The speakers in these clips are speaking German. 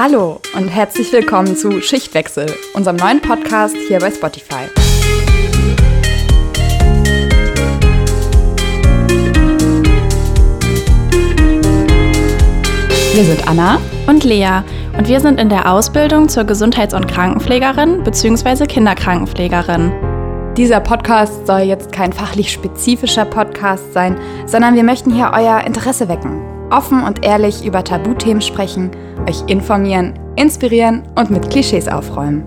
Hallo und herzlich willkommen zu Schichtwechsel, unserem neuen Podcast hier bei Spotify. Wir sind Anna und Lea und wir sind in der Ausbildung zur Gesundheits- und Krankenpflegerin bzw. Kinderkrankenpflegerin. Dieser Podcast soll jetzt kein fachlich spezifischer Podcast sein, sondern wir möchten hier euer Interesse wecken, offen und ehrlich über Tabuthemen sprechen, euch informieren, inspirieren und mit Klischees aufräumen.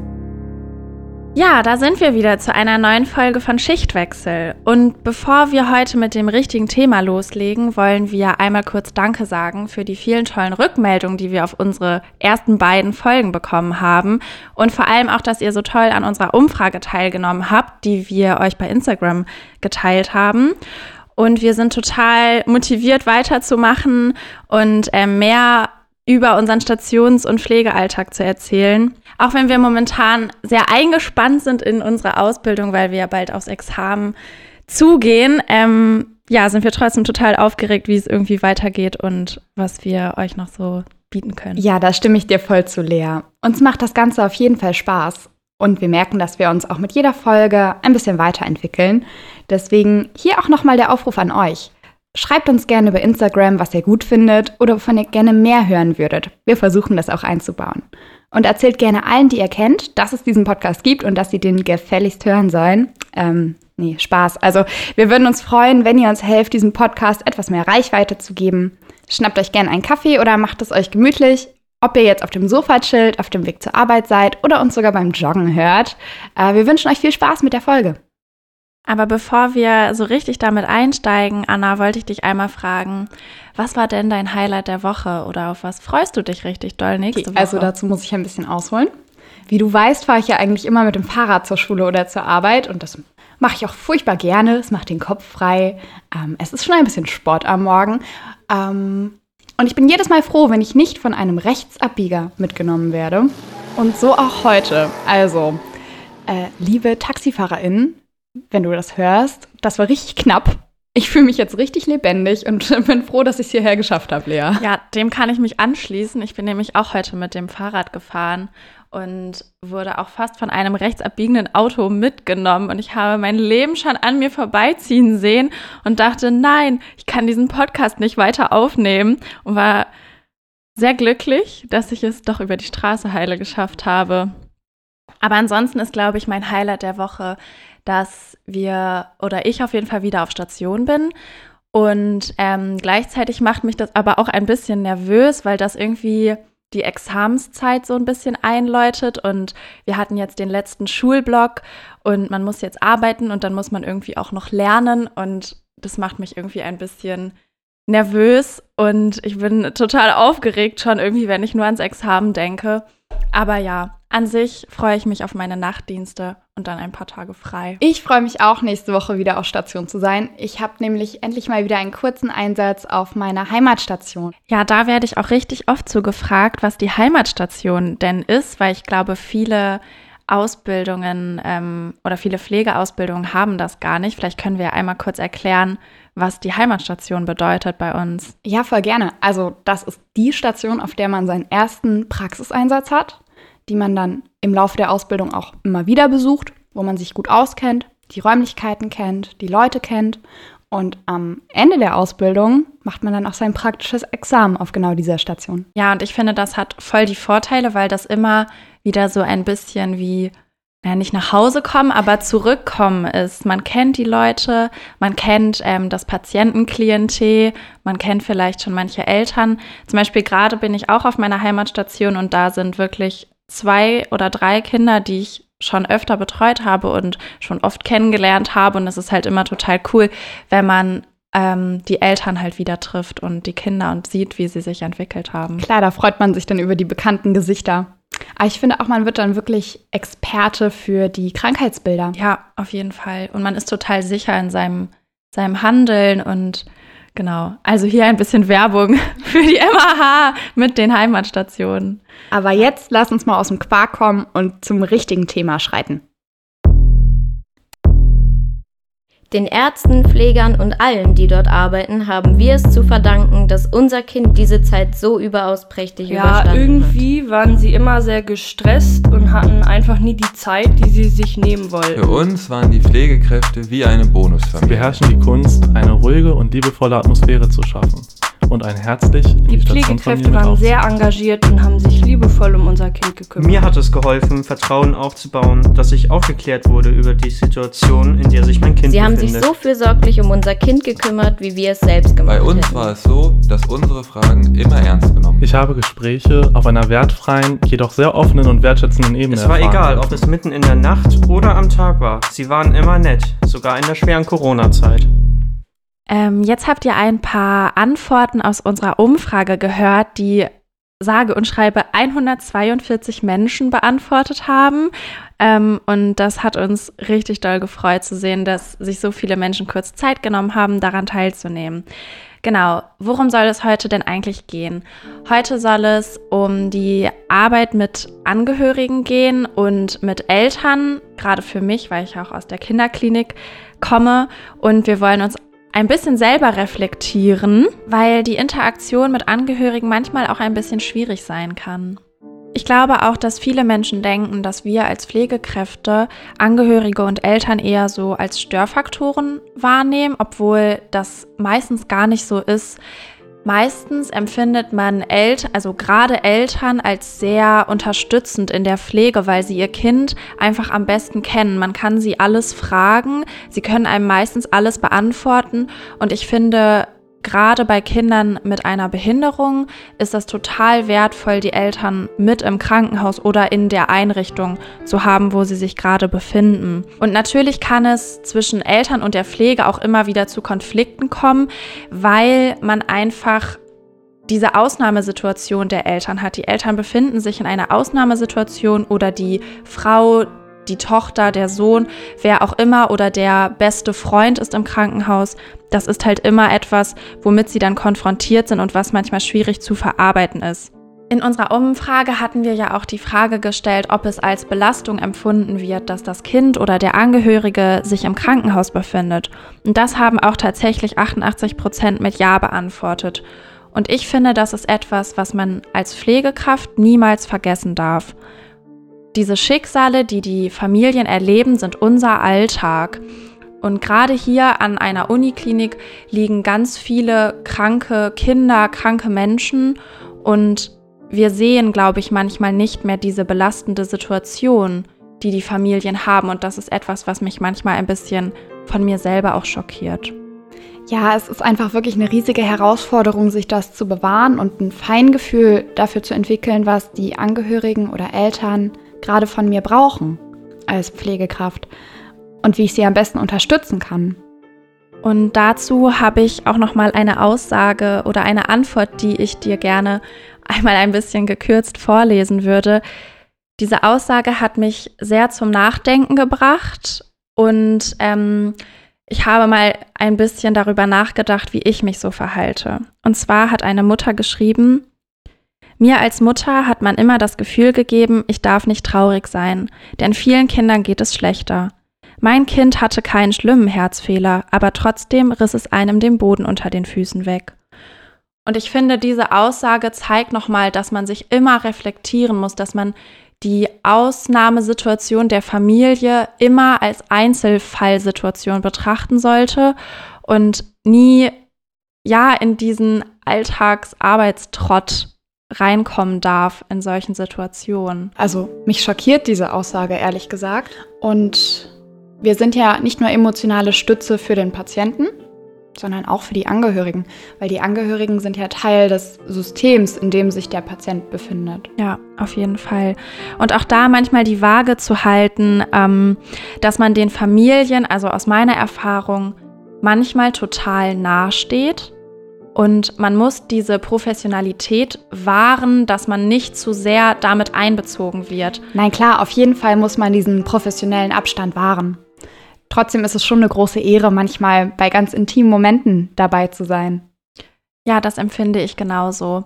Ja, da sind wir wieder zu einer neuen Folge von Schichtwechsel. Und bevor wir heute mit dem richtigen Thema loslegen, wollen wir einmal kurz Danke sagen für die vielen tollen Rückmeldungen, die wir auf unsere ersten beiden Folgen bekommen haben. Und vor allem auch, dass ihr so toll an unserer Umfrage teilgenommen habt, die wir euch bei Instagram geteilt haben. Und wir sind total motiviert weiterzumachen und äh, mehr über unseren Stations- und Pflegealltag zu erzählen. Auch wenn wir momentan sehr eingespannt sind in unserer Ausbildung, weil wir ja bald aufs Examen zugehen, ähm, ja, sind wir trotzdem total aufgeregt, wie es irgendwie weitergeht und was wir euch noch so bieten können. Ja, da stimme ich dir voll zu, Lea. Uns macht das Ganze auf jeden Fall Spaß. Und wir merken, dass wir uns auch mit jeder Folge ein bisschen weiterentwickeln. Deswegen hier auch nochmal der Aufruf an euch. Schreibt uns gerne über Instagram, was ihr gut findet oder wovon ihr gerne mehr hören würdet. Wir versuchen das auch einzubauen. Und erzählt gerne allen, die ihr kennt, dass es diesen Podcast gibt und dass sie den gefälligst hören sollen. Ähm, nee, Spaß. Also wir würden uns freuen, wenn ihr uns helft, diesem Podcast etwas mehr Reichweite zu geben. Schnappt euch gerne einen Kaffee oder macht es euch gemütlich. Ob ihr jetzt auf dem Sofa chillt, auf dem Weg zur Arbeit seid oder uns sogar beim Joggen hört. Äh, wir wünschen euch viel Spaß mit der Folge. Aber bevor wir so richtig damit einsteigen, Anna, wollte ich dich einmal fragen, was war denn dein Highlight der Woche oder auf was freust du dich richtig doll nächste Woche? Also dazu muss ich ein bisschen ausholen. Wie du weißt, fahre ich ja eigentlich immer mit dem Fahrrad zur Schule oder zur Arbeit und das mache ich auch furchtbar gerne. Es macht den Kopf frei. Ähm, es ist schon ein bisschen Sport am Morgen. Ähm, und ich bin jedes Mal froh, wenn ich nicht von einem Rechtsabbieger mitgenommen werde. Und so auch heute. Also, äh, liebe TaxifahrerInnen, wenn du das hörst. Das war richtig knapp. Ich fühle mich jetzt richtig lebendig und bin froh, dass ich es hierher geschafft habe, Lea. Ja, dem kann ich mich anschließen. Ich bin nämlich auch heute mit dem Fahrrad gefahren und wurde auch fast von einem rechtsabbiegenden Auto mitgenommen. Und ich habe mein Leben schon an mir vorbeiziehen sehen und dachte, nein, ich kann diesen Podcast nicht weiter aufnehmen. Und war sehr glücklich, dass ich es doch über die Straße heile geschafft habe. Aber ansonsten ist, glaube ich, mein Highlight der Woche dass wir oder ich auf jeden Fall wieder auf Station bin. Und ähm, gleichzeitig macht mich das aber auch ein bisschen nervös, weil das irgendwie die Examenszeit so ein bisschen einläutet und wir hatten jetzt den letzten Schulblock und man muss jetzt arbeiten und dann muss man irgendwie auch noch lernen und das macht mich irgendwie ein bisschen nervös und ich bin total aufgeregt schon irgendwie, wenn ich nur ans Examen denke. Aber ja, an sich freue ich mich auf meine Nachtdienste und dann ein paar Tage frei. Ich freue mich auch, nächste Woche wieder auf Station zu sein. Ich habe nämlich endlich mal wieder einen kurzen Einsatz auf meiner Heimatstation. Ja, da werde ich auch richtig oft so gefragt, was die Heimatstation denn ist, weil ich glaube, viele Ausbildungen ähm, oder viele Pflegeausbildungen haben das gar nicht. Vielleicht können wir einmal kurz erklären, was die Heimatstation bedeutet bei uns. Ja, voll gerne. Also das ist die Station, auf der man seinen ersten Praxiseinsatz hat die man dann im Laufe der Ausbildung auch immer wieder besucht, wo man sich gut auskennt, die Räumlichkeiten kennt, die Leute kennt. Und am Ende der Ausbildung macht man dann auch sein praktisches Examen auf genau dieser Station. Ja, und ich finde, das hat voll die Vorteile, weil das immer wieder so ein bisschen wie ja, nicht nach Hause kommen, aber zurückkommen ist. Man kennt die Leute, man kennt ähm, das Patientenklientel, man kennt vielleicht schon manche Eltern. Zum Beispiel gerade bin ich auch auf meiner Heimatstation und da sind wirklich zwei oder drei Kinder, die ich schon öfter betreut habe und schon oft kennengelernt habe. Und es ist halt immer total cool, wenn man ähm, die Eltern halt wieder trifft und die Kinder und sieht, wie sie sich entwickelt haben. Klar, da freut man sich dann über die bekannten Gesichter. Aber ich finde auch, man wird dann wirklich Experte für die Krankheitsbilder. Ja, auf jeden Fall. Und man ist total sicher in seinem, seinem Handeln und Genau. Also hier ein bisschen Werbung für die MAH mit den Heimatstationen. Aber jetzt lass uns mal aus dem Quark kommen und zum richtigen Thema schreiten. Den Ärzten, Pflegern und allen, die dort arbeiten, haben wir es zu verdanken, dass unser Kind diese Zeit so überaus prächtig ja, überstanden hat. Ja, irgendwie waren sie immer sehr gestresst und hatten einfach nie die Zeit, die sie sich nehmen wollten. Für uns waren die Pflegekräfte wie eine Bonusfamilie. Sie beherrschen die Kunst, eine ruhige und liebevolle Atmosphäre zu schaffen und ein herzlich Die die Pflegekräfte waren sehr engagiert und haben sich liebevoll um unser Kind gekümmert. Mir hat es geholfen, Vertrauen aufzubauen, dass ich aufgeklärt wurde über die Situation, in der sich mein Kind Sie haben befindet. sich so fürsorglich um unser Kind gekümmert, wie wir es selbst gemacht Bei uns hätten. war es so, dass unsere Fragen immer ernst genommen Ich habe Gespräche auf einer wertfreien, jedoch sehr offenen und wertschätzenden Ebene es war erfahren egal, ob es mitten in der Nacht oder am Tag war. Sie waren immer nett, sogar in der schweren Corona-Zeit. Ähm, jetzt habt ihr ein paar Antworten aus unserer Umfrage gehört, die sage und schreibe 142 Menschen beantwortet haben. Ähm, und das hat uns richtig doll gefreut zu sehen, dass sich so viele Menschen kurz Zeit genommen haben, daran teilzunehmen. Genau, worum soll es heute denn eigentlich gehen? Heute soll es um die Arbeit mit Angehörigen gehen und mit Eltern, gerade für mich, weil ich auch aus der Kinderklinik komme. Und wir wollen uns ein bisschen selber reflektieren, weil die Interaktion mit Angehörigen manchmal auch ein bisschen schwierig sein kann. Ich glaube auch, dass viele Menschen denken, dass wir als Pflegekräfte Angehörige und Eltern eher so als Störfaktoren wahrnehmen, obwohl das meistens gar nicht so ist. Meistens empfindet man Eltern, also gerade Eltern, als sehr unterstützend in der Pflege, weil sie ihr Kind einfach am besten kennen. Man kann sie alles fragen, sie können einem meistens alles beantworten und ich finde, gerade bei Kindern mit einer Behinderung ist das total wertvoll, die Eltern mit im Krankenhaus oder in der Einrichtung zu haben, wo sie sich gerade befinden. Und natürlich kann es zwischen Eltern und der Pflege auch immer wieder zu Konflikten kommen, weil man einfach diese Ausnahmesituation der Eltern hat. Die Eltern befinden sich in einer Ausnahmesituation oder die Frau, die Tochter, der Sohn, wer auch immer oder der beste Freund ist im Krankenhaus. Das ist halt immer etwas, womit sie dann konfrontiert sind und was manchmal schwierig zu verarbeiten ist. In unserer Umfrage hatten wir ja auch die Frage gestellt, ob es als Belastung empfunden wird, dass das Kind oder der Angehörige sich im Krankenhaus befindet. Und das haben auch tatsächlich 88 Prozent mit Ja beantwortet. Und ich finde, das ist etwas, was man als Pflegekraft niemals vergessen darf. Diese Schicksale, die die Familien erleben, sind unser Alltag. Und gerade hier an einer Uniklinik liegen ganz viele kranke Kinder, kranke Menschen. Und wir sehen, glaube ich, manchmal nicht mehr diese belastende Situation, die die Familien haben. Und das ist etwas, was mich manchmal ein bisschen von mir selber auch schockiert. Ja, es ist einfach wirklich eine riesige Herausforderung, sich das zu bewahren und ein Feingefühl dafür zu entwickeln, was die Angehörigen oder Eltern gerade von mir brauchen als Pflegekraft und wie ich sie am besten unterstützen kann. Und dazu habe ich auch noch mal eine Aussage oder eine Antwort, die ich dir gerne einmal ein bisschen gekürzt vorlesen würde. Diese Aussage hat mich sehr zum Nachdenken gebracht und ähm, ich habe mal ein bisschen darüber nachgedacht, wie ich mich so verhalte. Und zwar hat eine Mutter geschrieben, mir als Mutter hat man immer das Gefühl gegeben, ich darf nicht traurig sein, denn vielen Kindern geht es schlechter. Mein Kind hatte keinen schlimmen Herzfehler, aber trotzdem riss es einem den Boden unter den Füßen weg. Und ich finde, diese Aussage zeigt nochmal, dass man sich immer reflektieren muss, dass man die Ausnahmesituation der Familie immer als Einzelfallsituation betrachten sollte und nie ja in diesen Alltagsarbeitstrott reinkommen darf in solchen Situationen. Also mich schockiert diese Aussage ehrlich gesagt. Und wir sind ja nicht nur emotionale Stütze für den Patienten, sondern auch für die Angehörigen, weil die Angehörigen sind ja Teil des Systems, in dem sich der Patient befindet. Ja, auf jeden Fall. Und auch da manchmal die Waage zu halten, ähm, dass man den Familien, also aus meiner Erfahrung, manchmal total nahesteht. Und man muss diese Professionalität wahren, dass man nicht zu sehr damit einbezogen wird. Nein, klar, auf jeden Fall muss man diesen professionellen Abstand wahren. Trotzdem ist es schon eine große Ehre, manchmal bei ganz intimen Momenten dabei zu sein. Ja, das empfinde ich genauso.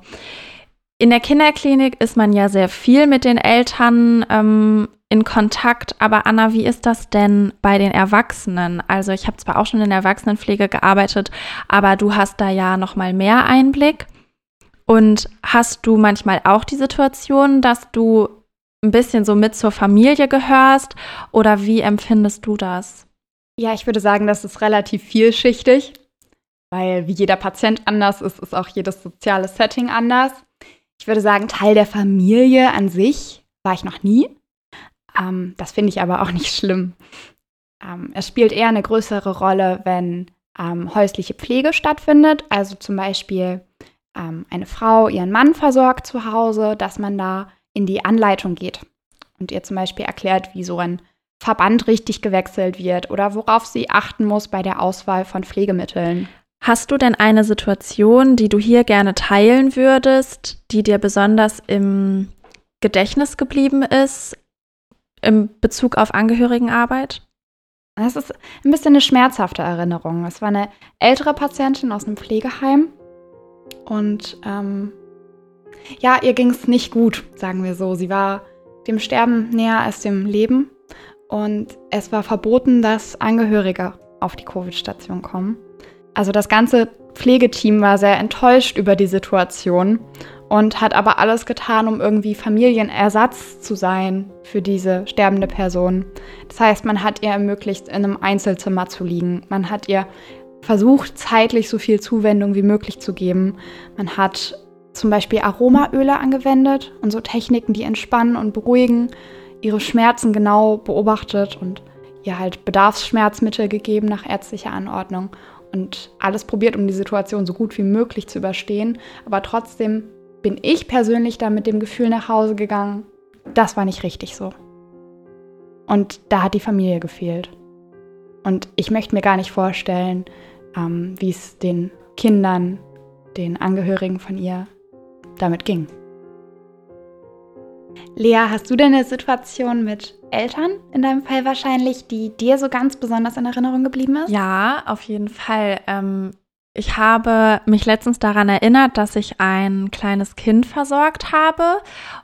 In der Kinderklinik ist man ja sehr viel mit den Eltern ähm, in Kontakt. Aber Anna, wie ist das denn bei den Erwachsenen? Also ich habe zwar auch schon in der Erwachsenenpflege gearbeitet, aber du hast da ja noch mal mehr Einblick. Und hast du manchmal auch die Situation, dass du ein bisschen so mit zur Familie gehörst? Oder wie empfindest du das? Ja, ich würde sagen, das ist relativ vielschichtig, weil wie jeder Patient anders ist, ist auch jedes soziale Setting anders. Ich würde sagen, Teil der Familie an sich war ich noch nie. Ähm, das finde ich aber auch nicht schlimm. Ähm, es spielt eher eine größere Rolle, wenn ähm, häusliche Pflege stattfindet, also zum Beispiel ähm, eine Frau ihren Mann versorgt zu Hause, dass man da in die Anleitung geht und ihr zum Beispiel erklärt, wie so ein Verband richtig gewechselt wird oder worauf sie achten muss bei der Auswahl von Pflegemitteln. Hast du denn eine Situation, die du hier gerne teilen würdest, die dir besonders im Gedächtnis geblieben ist im Bezug auf Angehörigenarbeit? Das ist ein bisschen eine schmerzhafte Erinnerung. Es war eine ältere Patientin aus einem Pflegeheim und ähm, ja, ihr ging es nicht gut, sagen wir so. Sie war dem Sterben näher als dem Leben und es war verboten, dass Angehörige auf die Covid-Station kommen. Also das ganze Pflegeteam war sehr enttäuscht über die Situation und hat aber alles getan, um irgendwie Familienersatz zu sein für diese sterbende Person. Das heißt, man hat ihr ermöglicht, in einem Einzelzimmer zu liegen. Man hat ihr versucht, zeitlich so viel Zuwendung wie möglich zu geben. Man hat zum Beispiel Aromaöle angewendet und so Techniken, die entspannen und beruhigen, ihre Schmerzen genau beobachtet und ihr halt Bedarfsschmerzmittel gegeben nach ärztlicher Anordnung und alles probiert, um die Situation so gut wie möglich zu überstehen. Aber trotzdem bin ich persönlich da mit dem Gefühl nach Hause gegangen, das war nicht richtig so. Und da hat die Familie gefehlt. Und ich möchte mir gar nicht vorstellen, ähm, wie es den Kindern, den Angehörigen von ihr damit ging. Lea, hast du denn eine Situation mit Eltern, in deinem Fall wahrscheinlich, die dir so ganz besonders in Erinnerung geblieben ist? Ja, auf jeden Fall. Ähm, ich habe mich letztens daran erinnert, dass ich ein kleines Kind versorgt habe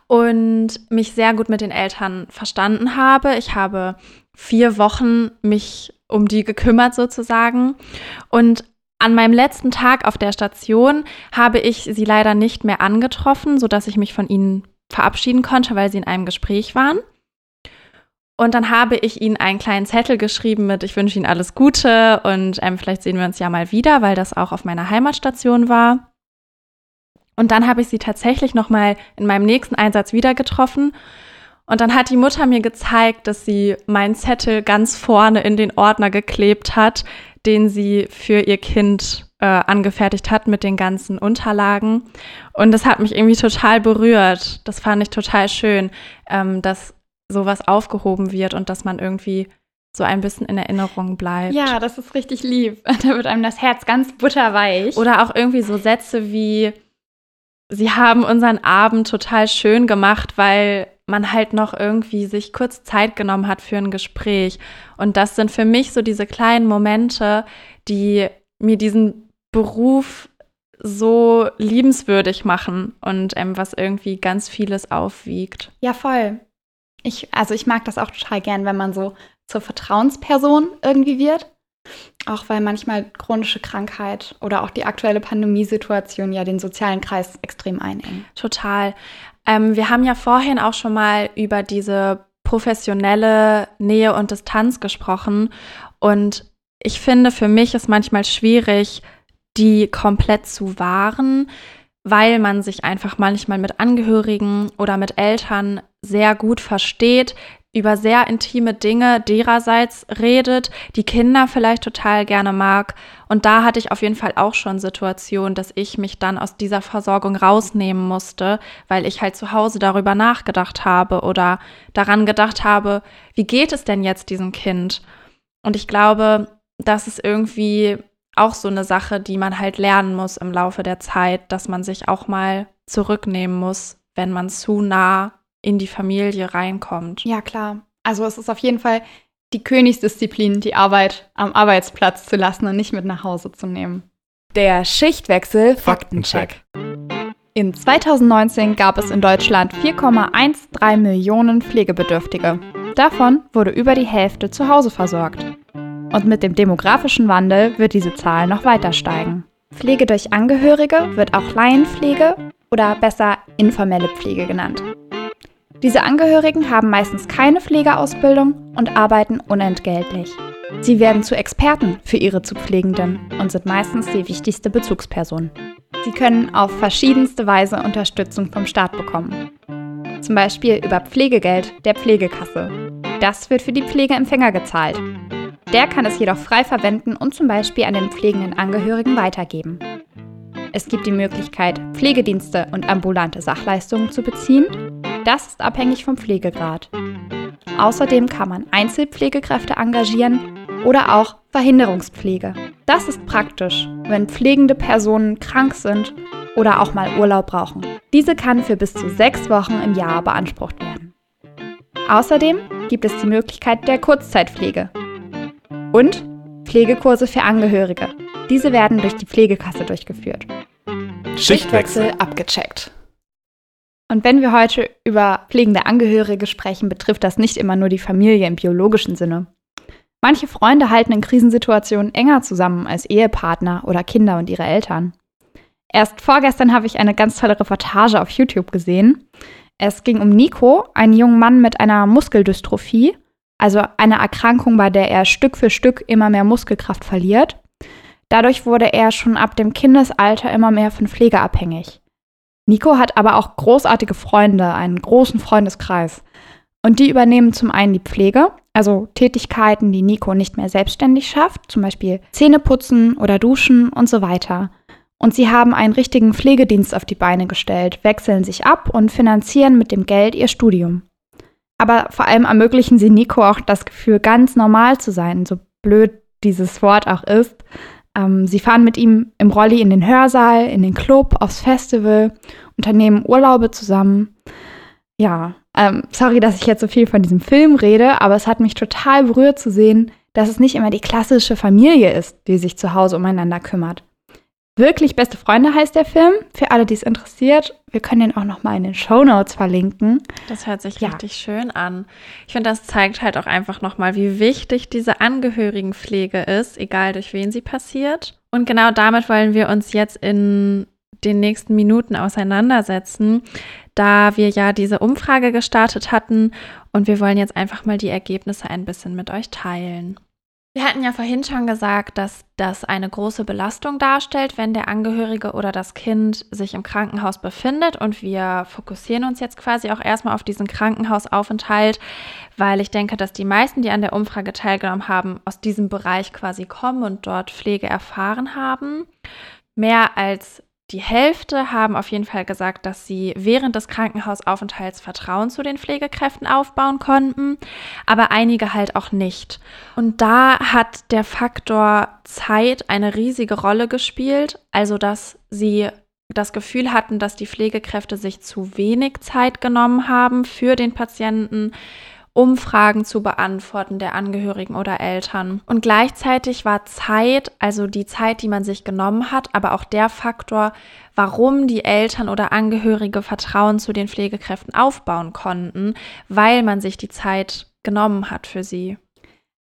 und mich sehr gut mit den Eltern verstanden habe. Ich habe vier Wochen mich um die gekümmert sozusagen. Und an meinem letzten Tag auf der Station habe ich sie leider nicht mehr angetroffen, sodass ich mich von ihnen verabschieden konnte, weil sie in einem Gespräch waren. Und dann habe ich ihnen einen kleinen Zettel geschrieben mit, ich wünsche ihnen alles Gute und ähm, vielleicht sehen wir uns ja mal wieder, weil das auch auf meiner Heimatstation war. Und dann habe ich sie tatsächlich nochmal in meinem nächsten Einsatz wieder getroffen und dann hat die Mutter mir gezeigt, dass sie meinen Zettel ganz vorne in den Ordner geklebt hat, den sie für ihr Kind äh, angefertigt hat mit den ganzen Unterlagen. Und das hat mich irgendwie total berührt. Das fand ich total schön, ähm, dass sowas aufgehoben wird und dass man irgendwie so ein bisschen in Erinnerung bleibt. Ja, das ist richtig lieb. Da wird einem das Herz ganz butterweich. Oder auch irgendwie so Sätze wie, sie haben unseren Abend total schön gemacht, weil man halt noch irgendwie sich kurz Zeit genommen hat für ein Gespräch. Und das sind für mich so diese kleinen Momente, die mir diesen Beruf so liebenswürdig machen und ähm, was irgendwie ganz vieles aufwiegt. Ja, voll. Ich, also ich mag das auch total gern, wenn man so zur Vertrauensperson irgendwie wird. Auch weil manchmal chronische Krankheit oder auch die aktuelle Pandemiesituation ja den sozialen Kreis extrem einengen. Total. Ähm, wir haben ja vorhin auch schon mal über diese professionelle Nähe und Distanz gesprochen. Und ich finde, für mich ist manchmal schwierig, die komplett zu wahren, weil man sich einfach manchmal mit Angehörigen oder mit Eltern sehr gut versteht, über sehr intime Dinge dererseits redet, die Kinder vielleicht total gerne mag. Und da hatte ich auf jeden Fall auch schon Situationen, dass ich mich dann aus dieser Versorgung rausnehmen musste, weil ich halt zu Hause darüber nachgedacht habe oder daran gedacht habe, wie geht es denn jetzt diesem Kind? Und ich glaube, das ist irgendwie auch so eine Sache, die man halt lernen muss im Laufe der Zeit, dass man sich auch mal zurücknehmen muss, wenn man zu nah in die Familie reinkommt. Ja, klar. Also es ist auf jeden Fall die Königsdisziplin, die Arbeit am Arbeitsplatz zu lassen und nicht mit nach Hause zu nehmen. Der Schichtwechsel Faktencheck. In 2019 gab es in Deutschland 4,13 Millionen Pflegebedürftige. Davon wurde über die Hälfte zu Hause versorgt. Und mit dem demografischen Wandel wird diese Zahl noch weiter steigen. Pflege durch Angehörige wird auch Laienpflege oder besser informelle Pflege genannt. Diese Angehörigen haben meistens keine Pflegeausbildung und arbeiten unentgeltlich. Sie werden zu Experten für ihre zu Pflegenden und sind meistens die wichtigste Bezugsperson. Sie können auf verschiedenste Weise Unterstützung vom Staat bekommen. Zum Beispiel über Pflegegeld der Pflegekasse. Das wird für die Pflegeempfänger gezahlt. Der kann es jedoch frei verwenden und zum Beispiel an den pflegenden Angehörigen weitergeben. Es gibt die Möglichkeit, Pflegedienste und ambulante Sachleistungen zu beziehen. Das ist abhängig vom Pflegegrad. Außerdem kann man Einzelpflegekräfte engagieren oder auch Verhinderungspflege. Das ist praktisch, wenn pflegende Personen krank sind oder auch mal Urlaub brauchen. Diese kann für bis zu sechs Wochen im Jahr beansprucht werden. Außerdem gibt es die Möglichkeit der Kurzzeitpflege und Pflegekurse für Angehörige. Diese werden durch die Pflegekasse durchgeführt. Schichtwechsel. abgecheckt. Und wenn wir heute über pflegende Angehörige sprechen, betrifft das nicht immer nur die Familie im biologischen Sinne. Manche Freunde halten in Krisensituationen enger zusammen als Ehepartner oder Kinder und ihre Eltern. Erst vorgestern habe ich eine ganz tolle Reportage auf YouTube gesehen. Es ging um Nico, einen jungen Mann mit einer Muskeldystrophie, also einer Erkrankung, bei der er Stück für Stück immer mehr Muskelkraft verliert. Dadurch wurde er schon ab dem Kindesalter immer mehr von Pflege abhängig. Nico hat aber auch großartige Freunde, einen großen Freundeskreis. Und die übernehmen zum einen die Pflege, also Tätigkeiten, die Nico nicht mehr selbstständig schafft, zum Beispiel Zähne putzen oder duschen und so weiter. Und sie haben einen richtigen Pflegedienst auf die Beine gestellt, wechseln sich ab und finanzieren mit dem Geld ihr Studium. Aber vor allem ermöglichen sie Nico auch das Gefühl, ganz normal zu sein, so blöd dieses Wort auch ist. Ähm, sie fahren mit ihm im Rolli in den Hörsaal, in den Club, aufs Festival, unternehmen Urlaube zusammen. Ja, ähm, sorry, dass ich jetzt so viel von diesem Film rede, aber es hat mich total berührt zu sehen, dass es nicht immer die klassische Familie ist, die sich zu Hause umeinander kümmert. Wirklich beste Freunde heißt der Film. Für alle, die es interessiert, wir können den auch noch mal in den Show Notes verlinken. Das hört sich ja. richtig schön an. Ich finde, das zeigt halt auch einfach noch mal, wie wichtig diese Angehörigenpflege ist, egal durch wen sie passiert. Und genau damit wollen wir uns jetzt in den nächsten Minuten auseinandersetzen, da wir ja diese Umfrage gestartet hatten und wir wollen jetzt einfach mal die Ergebnisse ein bisschen mit euch teilen. Wir hatten ja vorhin schon gesagt, dass das eine große Belastung darstellt, wenn der Angehörige oder das Kind sich im Krankenhaus befindet. Und wir fokussieren uns jetzt quasi auch erstmal auf diesen Krankenhausaufenthalt, weil ich denke, dass die meisten, die an der Umfrage teilgenommen haben, aus diesem Bereich quasi kommen und dort Pflege erfahren haben. Mehr als die Hälfte haben auf jeden Fall gesagt, dass sie während des Krankenhausaufenthalts Vertrauen zu den Pflegekräften aufbauen konnten, aber einige halt auch nicht. Und da hat der Faktor Zeit eine riesige Rolle gespielt, also dass sie das Gefühl hatten, dass die Pflegekräfte sich zu wenig Zeit genommen haben für den Patienten, Umfragen zu beantworten der Angehörigen oder Eltern. Und gleichzeitig war Zeit, also die Zeit, die man sich genommen hat, aber auch der Faktor, warum die Eltern oder Angehörige Vertrauen zu den Pflegekräften aufbauen konnten, weil man sich die Zeit genommen hat für sie.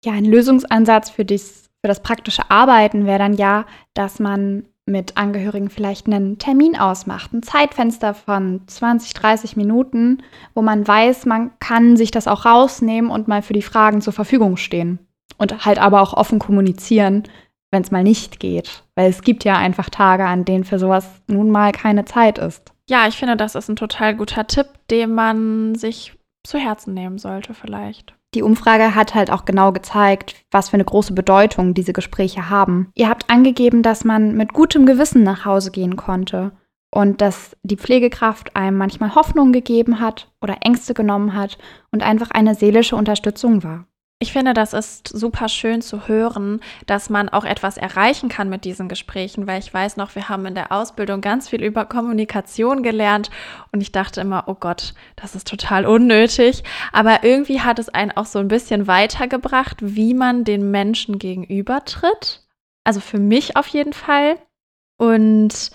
Ja, ein Lösungsansatz für, dies, für das praktische Arbeiten wäre dann ja, dass man mit Angehörigen vielleicht einen Termin ausmacht, ein Zeitfenster von 20, 30 Minuten, wo man weiß, man kann sich das auch rausnehmen und mal für die Fragen zur Verfügung stehen. Und halt aber auch offen kommunizieren, wenn es mal nicht geht. Weil es gibt ja einfach Tage, an denen für sowas nun mal keine Zeit ist. Ja, ich finde, das ist ein total guter Tipp, den man sich zu Herzen nehmen sollte vielleicht. Die Umfrage hat halt auch genau gezeigt, was für eine große Bedeutung diese Gespräche haben. Ihr habt angegeben, dass man mit gutem Gewissen nach Hause gehen konnte und dass die Pflegekraft einem manchmal Hoffnung gegeben hat oder Ängste genommen hat und einfach eine seelische Unterstützung war. Ich finde, das ist super schön zu hören, dass man auch etwas erreichen kann mit diesen Gesprächen, weil ich weiß noch, wir haben in der Ausbildung ganz viel über Kommunikation gelernt und ich dachte immer, oh Gott, das ist total unnötig. Aber irgendwie hat es einen auch so ein bisschen weitergebracht, wie man den Menschen gegenübertritt. Also für mich auf jeden Fall. Und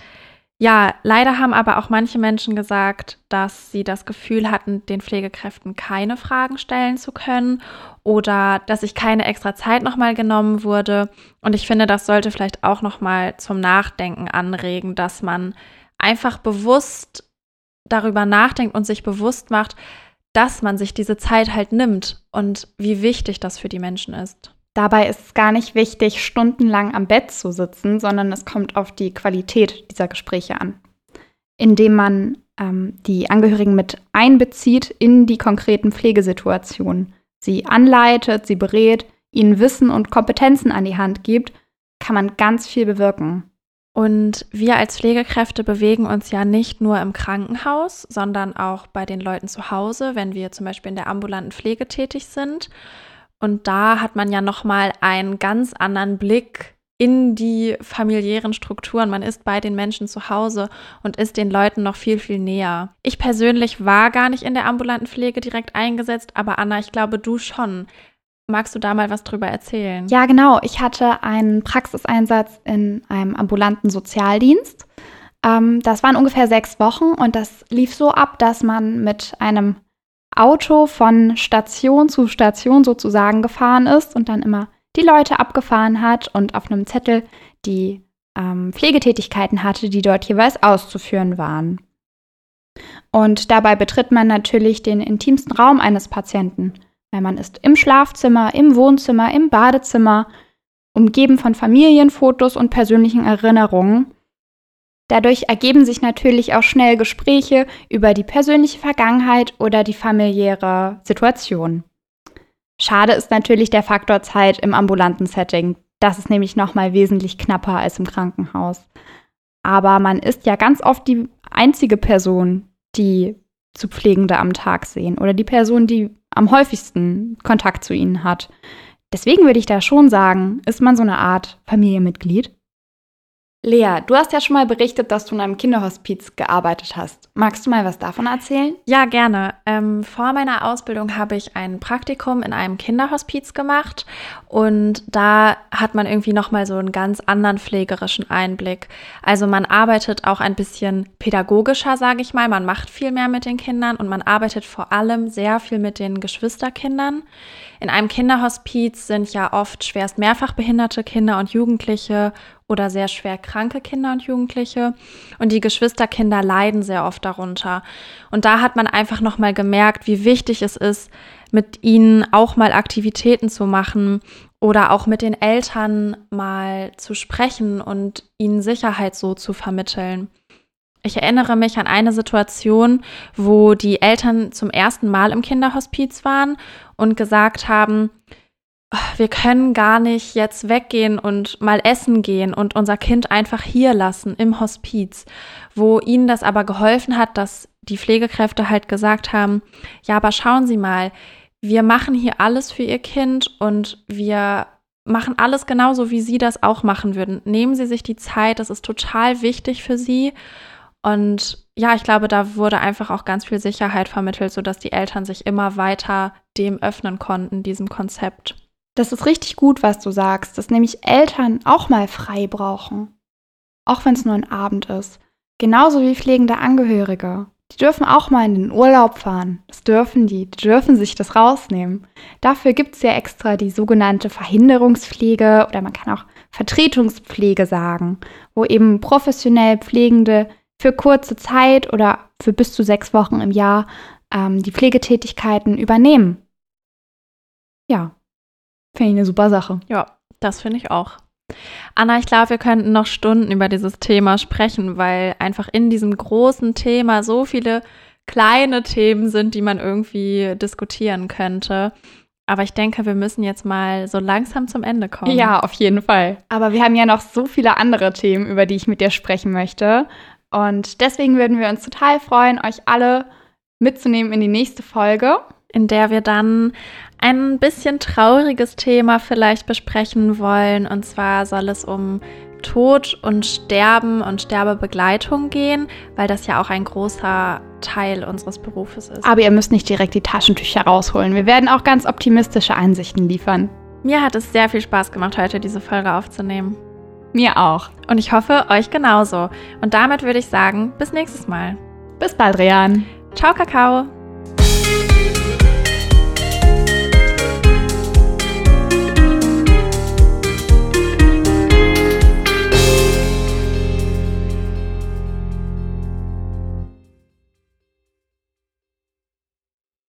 Ja, leider haben aber auch manche Menschen gesagt, dass sie das Gefühl hatten, den Pflegekräften keine Fragen stellen zu können oder dass sich keine extra Zeit nochmal genommen wurde. Und ich finde, das sollte vielleicht auch nochmal zum Nachdenken anregen, dass man einfach bewusst darüber nachdenkt und sich bewusst macht, dass man sich diese Zeit halt nimmt und wie wichtig das für die Menschen ist. Dabei ist es gar nicht wichtig, stundenlang am Bett zu sitzen, sondern es kommt auf die Qualität dieser Gespräche an, indem man ähm, die Angehörigen mit einbezieht in die konkreten Pflegesituationen, sie anleitet, sie berät, ihnen Wissen und Kompetenzen an die Hand gibt, kann man ganz viel bewirken. Und wir als Pflegekräfte bewegen uns ja nicht nur im Krankenhaus, sondern auch bei den Leuten zu Hause, wenn wir zum Beispiel in der ambulanten Pflege tätig sind. Und da hat man ja nochmal einen ganz anderen Blick in die familiären Strukturen. Man ist bei den Menschen zu Hause und ist den Leuten noch viel, viel näher. Ich persönlich war gar nicht in der ambulanten Pflege direkt eingesetzt, aber Anna, ich glaube, du schon. Magst du da mal was drüber erzählen? Ja, genau. Ich hatte einen Praxiseinsatz in einem ambulanten Sozialdienst. Ähm, das waren ungefähr sechs Wochen und das lief so ab, dass man mit einem Auto von Station zu Station sozusagen gefahren ist und dann immer die Leute abgefahren hat und auf einem Zettel die ähm, Pflegetätigkeiten hatte, die dort jeweils auszuführen waren. Und dabei betritt man natürlich den intimsten Raum eines Patienten, weil man ist im Schlafzimmer, im Wohnzimmer, im Badezimmer, umgeben von Familienfotos und persönlichen Erinnerungen Dadurch ergeben sich natürlich auch schnell Gespräche über die persönliche Vergangenheit oder die familiäre Situation. Schade ist natürlich der Faktor Zeit im ambulanten Setting. Das ist nämlich nochmal wesentlich knapper als im Krankenhaus. Aber man ist ja ganz oft die einzige Person, die zu Pflegende am Tag sehen oder die Person, die am häufigsten Kontakt zu ihnen hat. Deswegen würde ich da schon sagen, ist man so eine Art Familienmitglied. Lea, du hast ja schon mal berichtet, dass du in einem Kinderhospiz gearbeitet hast. Magst du mal was davon erzählen? Ja, gerne. Ähm, vor meiner Ausbildung habe ich ein Praktikum in einem Kinderhospiz gemacht und da hat man irgendwie noch mal so einen ganz anderen pflegerischen Einblick. Also man arbeitet auch ein bisschen pädagogischer, sage ich mal. Man macht viel mehr mit den Kindern und man arbeitet vor allem sehr viel mit den Geschwisterkindern. In einem Kinderhospiz sind ja oft schwerst mehrfach behinderte Kinder und Jugendliche oder sehr schwer kranke Kinder und Jugendliche. Und die Geschwisterkinder leiden sehr oft darunter. Und da hat man einfach nochmal gemerkt, wie wichtig es ist, mit ihnen auch mal Aktivitäten zu machen oder auch mit den Eltern mal zu sprechen und ihnen Sicherheit so zu vermitteln. Ich erinnere mich an eine Situation, wo die Eltern zum ersten Mal im Kinderhospiz waren und gesagt haben, wir können gar nicht jetzt weggehen und mal essen gehen und unser Kind einfach hier lassen im Hospiz, wo ihnen das aber geholfen hat, dass die Pflegekräfte halt gesagt haben, ja, aber schauen Sie mal, wir machen hier alles für Ihr Kind und wir machen alles genauso, wie Sie das auch machen würden. Nehmen Sie sich die Zeit, das ist total wichtig für Sie. Und ja, ich glaube, da wurde einfach auch ganz viel Sicherheit vermittelt, sodass die Eltern sich immer weiter dem öffnen konnten, diesem Konzept. Das ist richtig gut, was du sagst, dass nämlich Eltern auch mal frei brauchen. Auch wenn es nur ein Abend ist. Genauso wie pflegende Angehörige. Die dürfen auch mal in den Urlaub fahren. Das dürfen die. Die dürfen sich das rausnehmen. Dafür gibt es ja extra die sogenannte Verhinderungspflege oder man kann auch Vertretungspflege sagen, wo eben professionell Pflegende für kurze Zeit oder für bis zu sechs Wochen im Jahr ähm, die Pflegetätigkeiten übernehmen. Ja, Finde ich eine super Sache. Ja, das finde ich auch. Anna, ich glaube, wir könnten noch Stunden über dieses Thema sprechen, weil einfach in diesem großen Thema so viele kleine Themen sind, die man irgendwie diskutieren könnte. Aber ich denke, wir müssen jetzt mal so langsam zum Ende kommen. Ja, auf jeden Fall. Aber wir haben ja noch so viele andere Themen, über die ich mit dir sprechen möchte. Und deswegen würden wir uns total freuen, euch alle mitzunehmen in die nächste Folge in der wir dann ein bisschen trauriges Thema vielleicht besprechen wollen. Und zwar soll es um Tod und Sterben und Sterbebegleitung gehen, weil das ja auch ein großer Teil unseres Berufes ist. Aber ihr müsst nicht direkt die Taschentücher rausholen. Wir werden auch ganz optimistische Einsichten liefern. Mir hat es sehr viel Spaß gemacht, heute diese Folge aufzunehmen. Mir auch. Und ich hoffe, euch genauso. Und damit würde ich sagen, bis nächstes Mal. Bis bald, Rian. Ciao, Kakao.